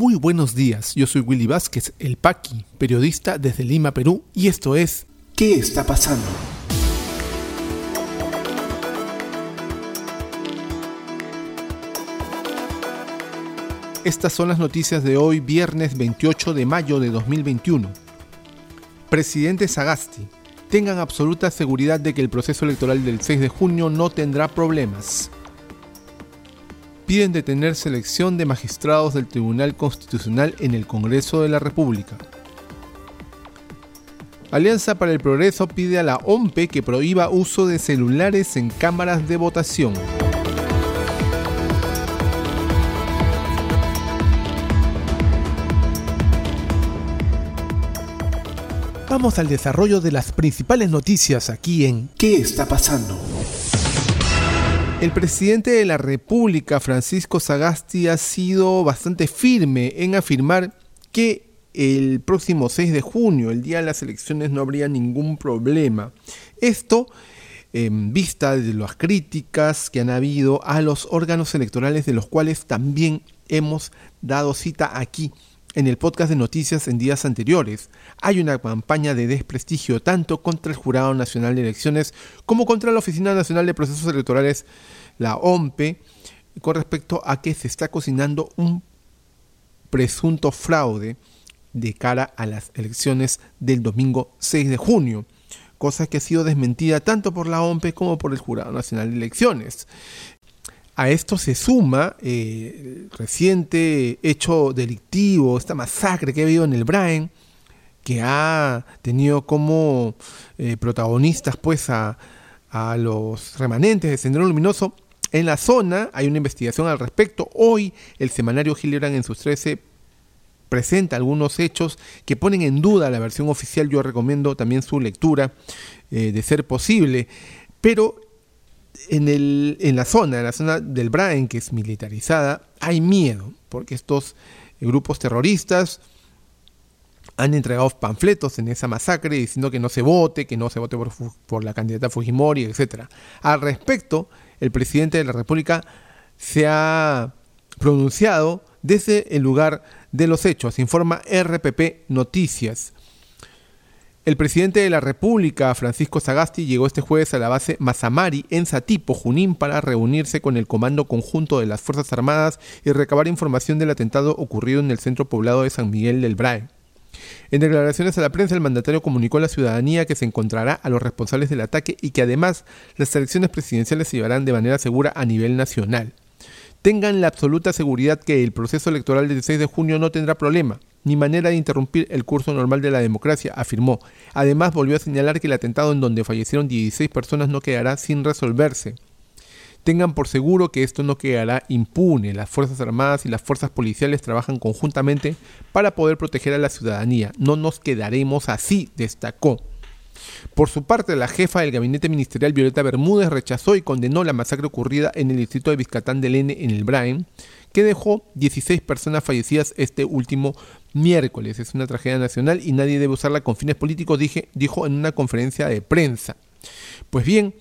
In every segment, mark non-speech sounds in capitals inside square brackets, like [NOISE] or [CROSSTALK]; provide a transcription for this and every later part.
Muy buenos días, yo soy Willy Vázquez, el Paqui, periodista desde Lima, Perú, y esto es ¿Qué está pasando? Estas son las noticias de hoy, viernes 28 de mayo de 2021. Presidente Sagasti, tengan absoluta seguridad de que el proceso electoral del 6 de junio no tendrá problemas. Piden detener selección de magistrados del Tribunal Constitucional en el Congreso de la República. Alianza para el Progreso pide a la OMPE que prohíba uso de celulares en cámaras de votación. Vamos al desarrollo de las principales noticias aquí en ¿Qué está pasando? El presidente de la República, Francisco Sagasti, ha sido bastante firme en afirmar que el próximo 6 de junio, el día de las elecciones, no habría ningún problema. Esto en vista de las críticas que han habido a los órganos electorales de los cuales también hemos dado cita aquí en el podcast de noticias en días anteriores. Hay una campaña de desprestigio tanto contra el Jurado Nacional de Elecciones como contra la Oficina Nacional de Procesos Electorales, la OMPE, con respecto a que se está cocinando un presunto fraude de cara a las elecciones del domingo 6 de junio, cosa que ha sido desmentida tanto por la OMPE como por el Jurado Nacional de Elecciones. A esto se suma eh, el reciente hecho delictivo, esta masacre que ha habido en el Brain, que ha tenido como eh, protagonistas pues a, los remanentes de Sendero Luminoso. En la zona hay una investigación al respecto. Hoy el semanario Gillibrand en sus 13 presenta algunos hechos que ponen en duda la versión oficial. Yo recomiendo también su lectura eh, de ser posible. Pero en, el, en la zona, en la zona del Braen, que es militarizada, hay miedo, porque estos grupos terroristas han entregado panfletos en esa masacre diciendo que no se vote, que no se vote por, la candidata Fujimori, etc. Al respecto, el presidente de la República se ha pronunciado desde el lugar de los hechos, informa RPP Noticias. El presidente de la República, Francisco Sagasti, llegó este jueves a la base Mazamari en Satipo, Junín, para reunirse con el Comando Conjunto de las Fuerzas Armadas y recabar información del atentado ocurrido en el centro poblado de San Miguel del Brae. En declaraciones a la prensa, el mandatario comunicó a la ciudadanía que se encontrará a los responsables del ataque y que además las elecciones presidenciales se llevarán de manera segura a nivel nacional. Tengan la absoluta seguridad que el proceso electoral del 6 de junio no tendrá problema ni manera de interrumpir el curso normal de la democracia, afirmó. Además, volvió a señalar que el atentado en donde fallecieron 16 personas no quedará sin resolverse. Tengan por seguro que esto no quedará impune. Las Fuerzas Armadas y las Fuerzas Policiales trabajan conjuntamente para poder proteger a la ciudadanía. No nos quedaremos así, destacó. Por su parte, la jefa del gabinete ministerial Violeta Bermúdez rechazó y condenó la masacre ocurrida en el distrito de Vizcatán del N en el Brain, que dejó 16 personas fallecidas este último miércoles. Es una tragedia nacional y nadie debe usarla con fines políticos, dije, dijo en una conferencia de prensa. Pues bien,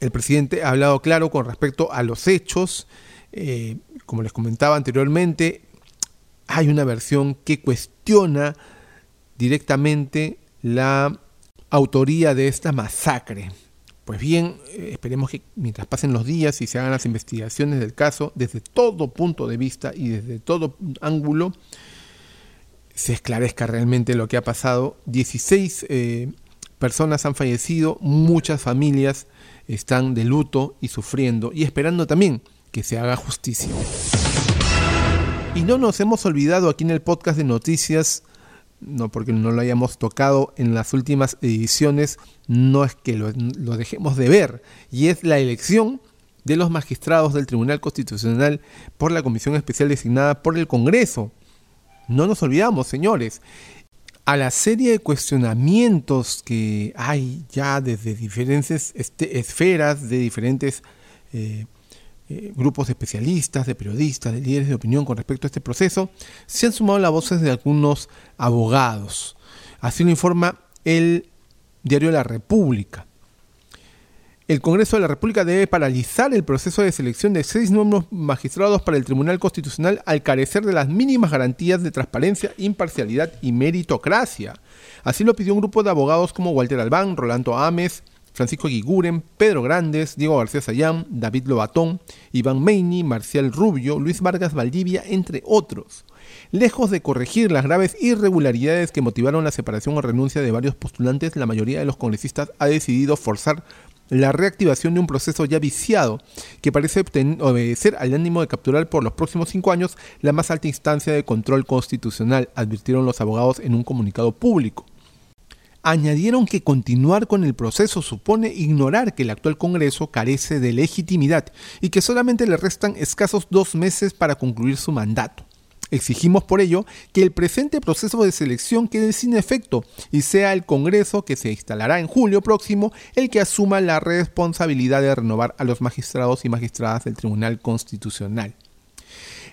el presidente ha hablado claro con respecto a los hechos. Eh, como les comentaba anteriormente, hay una versión que cuestiona directamente la autoría de esta masacre. Pues bien, eh, esperemos que mientras pasen los días y se hagan las investigaciones del caso, desde todo punto de vista y desde todo ángulo, se esclarezca realmente lo que ha pasado. 16 eh, personas han fallecido, muchas familias están de luto y sufriendo y esperando también que se haga justicia. Y no nos hemos olvidado aquí en el podcast de noticias no porque no lo hayamos tocado en las últimas ediciones, no es que lo, dejemos de ver, y es la elección de los magistrados del Tribunal Constitucional por la comisión especial designada por el Congreso. No nos olvidamos, señores, a la serie de cuestionamientos que hay ya desde diferentes este, esferas, de diferentes eh, eh, grupos de especialistas, de periodistas, de líderes de opinión con respecto a este proceso, se han sumado las voces de algunos abogados. Así lo informa el diario La República. El Congreso de la República debe paralizar el proceso de selección de seis nuevos magistrados para el Tribunal Constitucional al carecer de las mínimas garantías de transparencia, imparcialidad y meritocracia. Así lo pidió un grupo de abogados como Walter Albán, Rolando Ames, Francisco Guiguren, Pedro Grandes, Diego García Sayán, David Lobatón, Iván Meini, Marcial Rubio, Luis Vargas Valdivia, entre otros. Lejos de corregir las graves irregularidades que motivaron la separación o renuncia de varios postulantes, la mayoría de los congresistas ha decidido forzar la reactivación de un proceso ya viciado que parece obedecer al ánimo de capturar por los próximos cinco años la más alta instancia de control constitucional, advirtieron los abogados en un comunicado público. Añadieron que continuar con el proceso supone ignorar que el actual Congreso carece de legitimidad y que solamente le restan escasos dos meses para concluir su mandato. Exigimos por ello que el presente proceso de selección quede sin efecto y sea el Congreso que se instalará en julio próximo el que asuma la responsabilidad de renovar a los magistrados y magistradas del Tribunal Constitucional.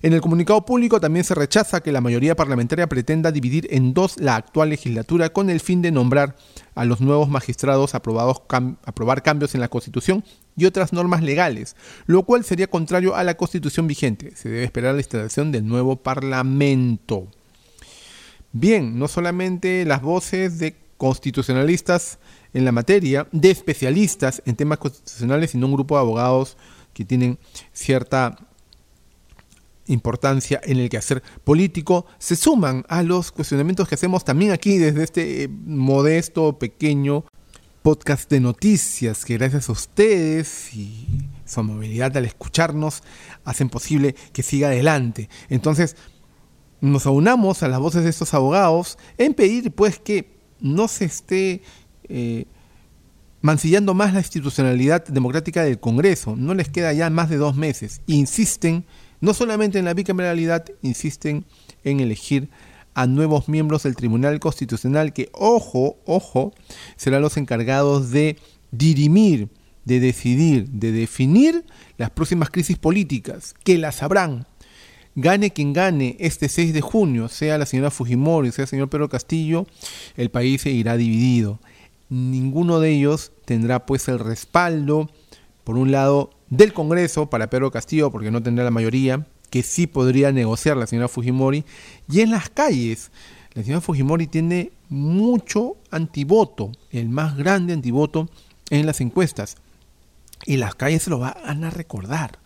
En el comunicado público también se rechaza que la mayoría parlamentaria pretenda dividir en dos la actual legislatura con el fin de nombrar a los nuevos magistrados aprobados aprobar cambios en la Constitución y otras normas legales, lo cual sería contrario a la Constitución vigente. Se debe esperar la instalación del nuevo Parlamento. Bien, no solamente las voces de constitucionalistas en la materia, de especialistas en temas constitucionales, sino un grupo de abogados que tienen cierta importancia en el quehacer político, se suman a los cuestionamientos que hacemos también aquí desde este eh, modesto, pequeño podcast de noticias que gracias a ustedes y su amabilidad al escucharnos hacen posible que siga adelante. Entonces, nos aunamos a las voces de estos abogados en pedir pues que no se esté eh, mancillando más la institucionalidad democrática del Congreso. No les queda ya más de dos meses. Insisten no solamente en la bicameralidad, insisten en elegir a nuevos miembros del Tribunal Constitucional que, ojo, ojo, serán los encargados de dirimir, de decidir, de definir las próximas crisis políticas, que las sabrán. Gane quien gane este 6 de junio, sea la señora Fujimori, sea el señor Pedro Castillo, el país se irá dividido. Ninguno de ellos tendrá pues el respaldo, por un lado, del Congreso para Pedro Castillo, porque no tendrá la mayoría, que sí podría negociar la señora Fujimori, y en las calles. La señora Fujimori tiene mucho antivoto, el más grande antivoto en las encuestas. Y las calles se lo van a recordar.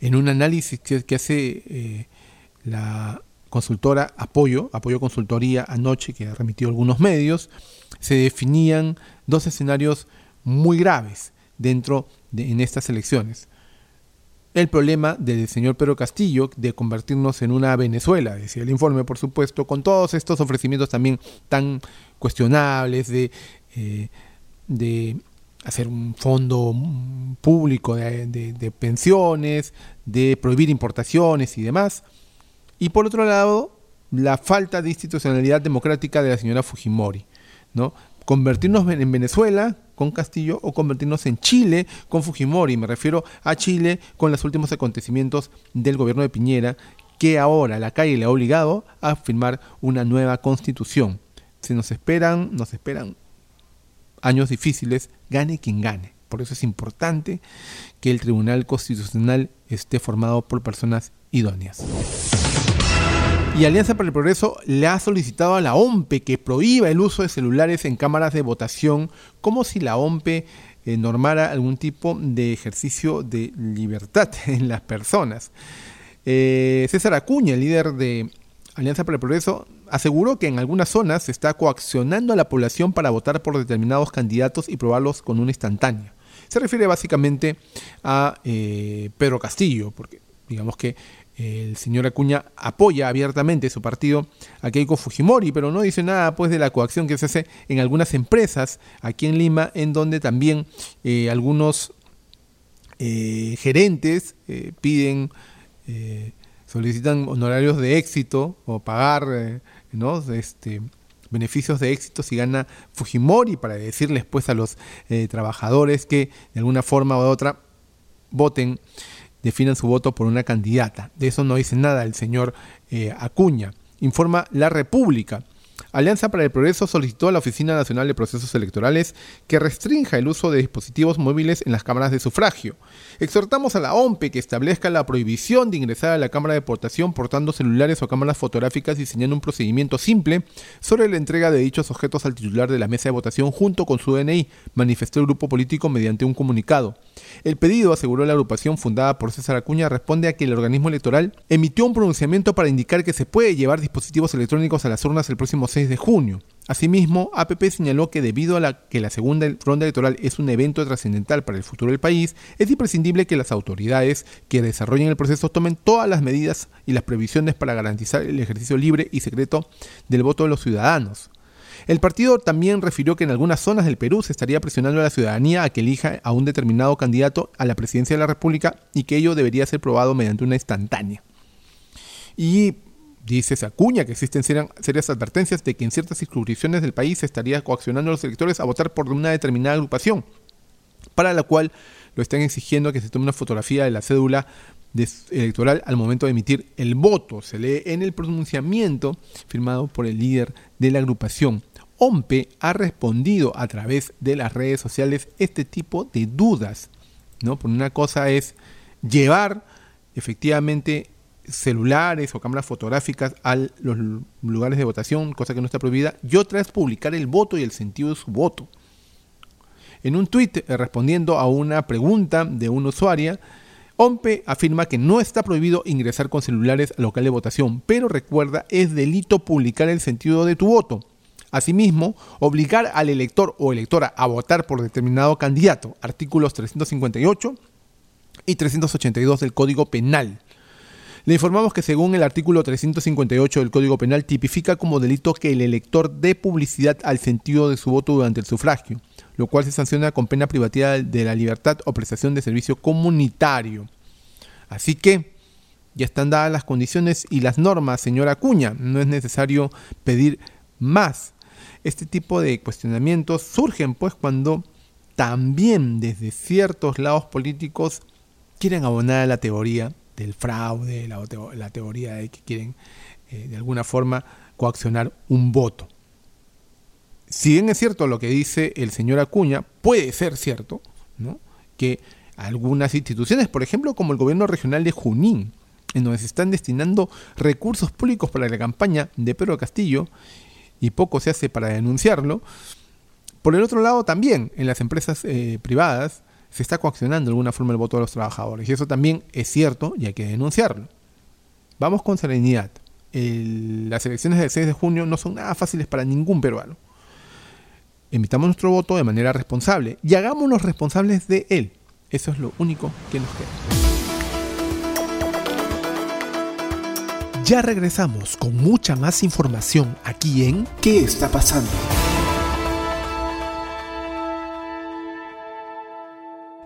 En un análisis que, hace eh, la consultora Apoyo, Apoyo Consultoría anoche, que ha remitido algunos medios, se definían dos escenarios muy graves dentro en estas elecciones. El problema del señor Pedro Castillo de convertirnos en una Venezuela, decía el informe, por supuesto, con todos estos ofrecimientos también tan cuestionables de, eh, de hacer un fondo público de, pensiones, de prohibir importaciones y demás. Y por otro lado, la falta de institucionalidad democrática de la señora Fujimori, ¿no? Convertirnos en Venezuela con Castillo o convertirnos en Chile con Fujimori. Me refiero a Chile con los últimos acontecimientos del gobierno de Piñera, que ahora la calle le ha obligado a firmar una nueva constitución. Se nos esperan, nos esperan años difíciles, gane quien gane. Por eso es importante que el Tribunal Constitucional esté formado por personas idóneas. Y Alianza para el Progreso le ha solicitado a la OMPE que prohíba el uso de celulares en cámaras de votación, como si la OMPE eh, normara algún tipo de ejercicio de libertad [LAUGHS] en las personas. Eh, César Acuña, líder de Alianza para el Progreso, aseguró que en algunas zonas se está coaccionando a la población para votar por determinados candidatos y probarlos con una instantánea. Se refiere básicamente a eh, Pedro Castillo, porque digamos que el señor Acuña apoya abiertamente su partido a Keiko Fujimori, pero no dice nada pues de la coacción que se hace en algunas empresas aquí en Lima, en donde también eh, algunos eh, gerentes eh, piden, solicitan honorarios de éxito o pagar ¿no? este, beneficios de éxito si gana Fujimori para decirles pues a los trabajadores que de alguna forma u otra voten definan su voto por una candidata. De eso no dice nada el señor eh, Acuña. Informa La República. Alianza para el Progreso solicitó a la Oficina Nacional de Procesos Electorales que restrinja el uso de dispositivos móviles en las cámaras de sufragio. Exhortamos a la OMPE que establezca la prohibición de ingresar a la Cámara de Votación portando celulares o cámaras fotográficas diseñando un procedimiento simple sobre la entrega de dichos objetos al titular de la mesa de votación junto con su DNI, manifestó el grupo político mediante un comunicado. El pedido, aseguró la agrupación fundada por César Acuña, responde a que el organismo electoral emitió un pronunciamiento para indicar que se puede llevar dispositivos electrónicos a las urnas el próximo 6 de junio. Asimismo, APP señaló que debido a que la segunda ronda electoral es un evento trascendental para el futuro del país, es imprescindible que las autoridades que desarrollen el proceso tomen todas las medidas y las previsiones para garantizar el ejercicio libre y secreto del voto de los ciudadanos. El partido también refirió que en algunas zonas del Perú se estaría presionando a la ciudadanía a que elija a un determinado candidato a la presidencia de la República y que ello debería ser probado mediante una instantánea. Y Dice Sacuña que existen serias advertencias de que en ciertas circunscripciones del país se estaría coaccionando a los electores a votar por una determinada agrupación, para la cual lo están exigiendo que se tome una fotografía de la cédula electoral al momento de emitir el voto. Se lee en el pronunciamiento firmado por el líder de la agrupación. OMPE ha respondido a través de las redes sociales este tipo de dudas. ¿no? Por una cosa es llevar efectivamente celulares o cámaras fotográficas a los lugares de votación, cosa que no está prohibida, y otra es publicar el voto y el sentido de su voto. En un tuit eh, respondiendo a una pregunta de una usuaria, OMPE afirma que no está prohibido ingresar con celulares al local de votación, pero recuerda es delito publicar el sentido de tu voto. Asimismo, obligar al elector o electora a votar por determinado candidato, artículos 358 y 382 del Código Penal. Le informamos que según el artículo 358 del Código Penal tipifica como delito que el elector dé publicidad al sentido de su voto durante el sufragio, lo cual se sanciona con pena privativa de la libertad o prestación de servicio comunitario. Así que ya están dadas las condiciones y las normas, señora Acuña, no es necesario pedir más. Este tipo de cuestionamientos surgen pues cuando también desde ciertos lados políticos quieren abonar a la teoría del fraude, la, teoría de que quieren eh, de alguna forma coaccionar un voto. Si bien es cierto lo que dice el señor Acuña, puede ser cierto ¿no? que algunas instituciones, por ejemplo, como el gobierno regional de Junín, en donde se están destinando recursos públicos para la campaña de Pedro Castillo, y poco se hace para denunciarlo, por el otro lado también en las empresas eh, privadas se está coaccionando de alguna forma el voto de los trabajadores. Y eso también es cierto y hay que denunciarlo. Vamos con serenidad. las elecciones del 6 de junio no son nada fáciles para ningún peruano. Emitamos nuestro voto de manera responsable y hagámonos responsables de él. Eso es lo único que nos queda. Ya regresamos con mucha más información aquí en ¿Qué está pasando?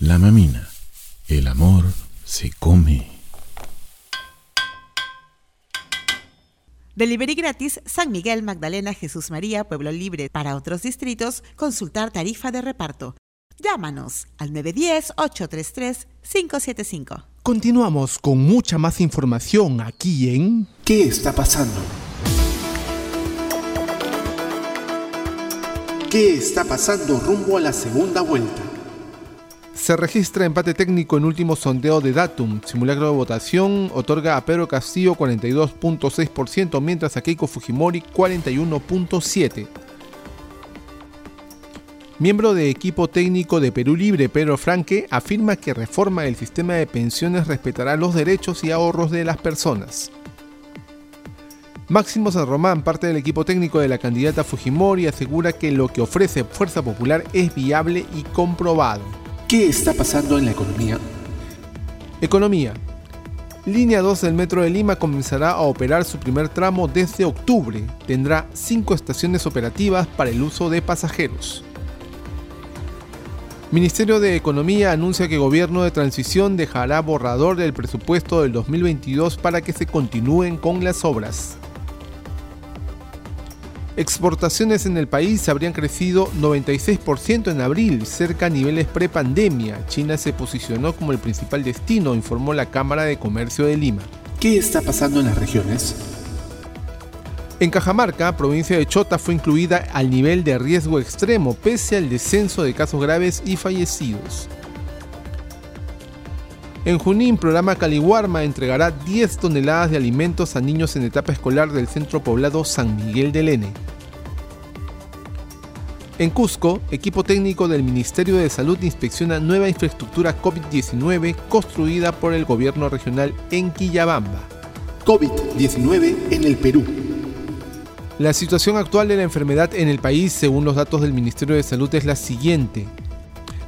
La mamina. El amor se come. Delivery gratis San Miguel, Magdalena, Jesús María, Pueblo Libre. Para otros distritos, consultar tarifa de reparto. Llámanos al 910-833-575. Continuamos con mucha más información aquí en ¿Qué está pasando? ¿Qué está pasando rumbo a la segunda vuelta? Se registra empate técnico en último sondeo de Datum. Simulacro de votación otorga a Pedro Castillo 42.6%, mientras a Keiko Fujimori 41.7%. Miembro de equipo técnico de Perú Libre, Pedro Franque, afirma que reforma del sistema de pensiones respetará los derechos y ahorros de las personas. Máximo San Román, parte del equipo técnico de la candidata Fujimori, asegura que lo que ofrece Fuerza Popular es viable y comprobado. ¿Qué está pasando en la economía? Economía. Línea 2 del Metro de Lima comenzará a operar su primer tramo desde octubre. Tendrá cinco estaciones operativas para el uso de pasajeros. Ministerio de Economía anuncia que Gobierno de Transición dejará borrador del presupuesto del 2022 para que se continúen con las obras. Exportaciones en el país habrían crecido 96% en abril, cerca a niveles prepandemia. China se posicionó como el principal destino, informó la Cámara de Comercio de Lima. ¿Qué está pasando en las regiones? En Cajamarca, provincia de Chota fue incluida al nivel de riesgo extremo pese al descenso de casos graves y fallecidos. En Junín, programa Caliwarma entregará 10 toneladas de alimentos a niños en etapa escolar del centro poblado San Miguel del N. En Cusco, equipo técnico del Ministerio de Salud inspecciona nueva infraestructura COVID-19 construida por el gobierno regional en Quillabamba. COVID-19 en el Perú. La situación actual de la enfermedad en el país, según los datos del Ministerio de Salud, es la siguiente.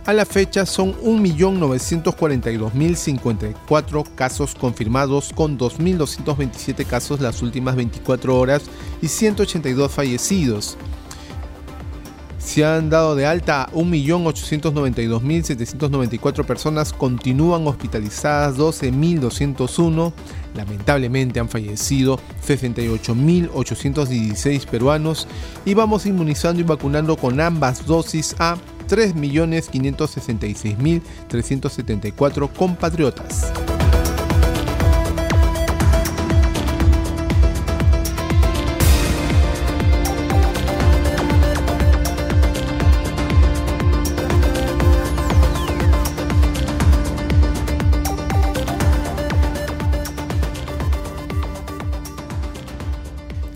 A la fecha son 1.942.054 casos confirmados con 2.227 casos las últimas 24 horas y 182 fallecidos. Se han dado de alta 1.892.794 personas, continúan hospitalizadas 12.201, lamentablemente han fallecido 68.816 peruanos y vamos inmunizando y vacunando con ambas dosis a 3.566.374 compatriotas.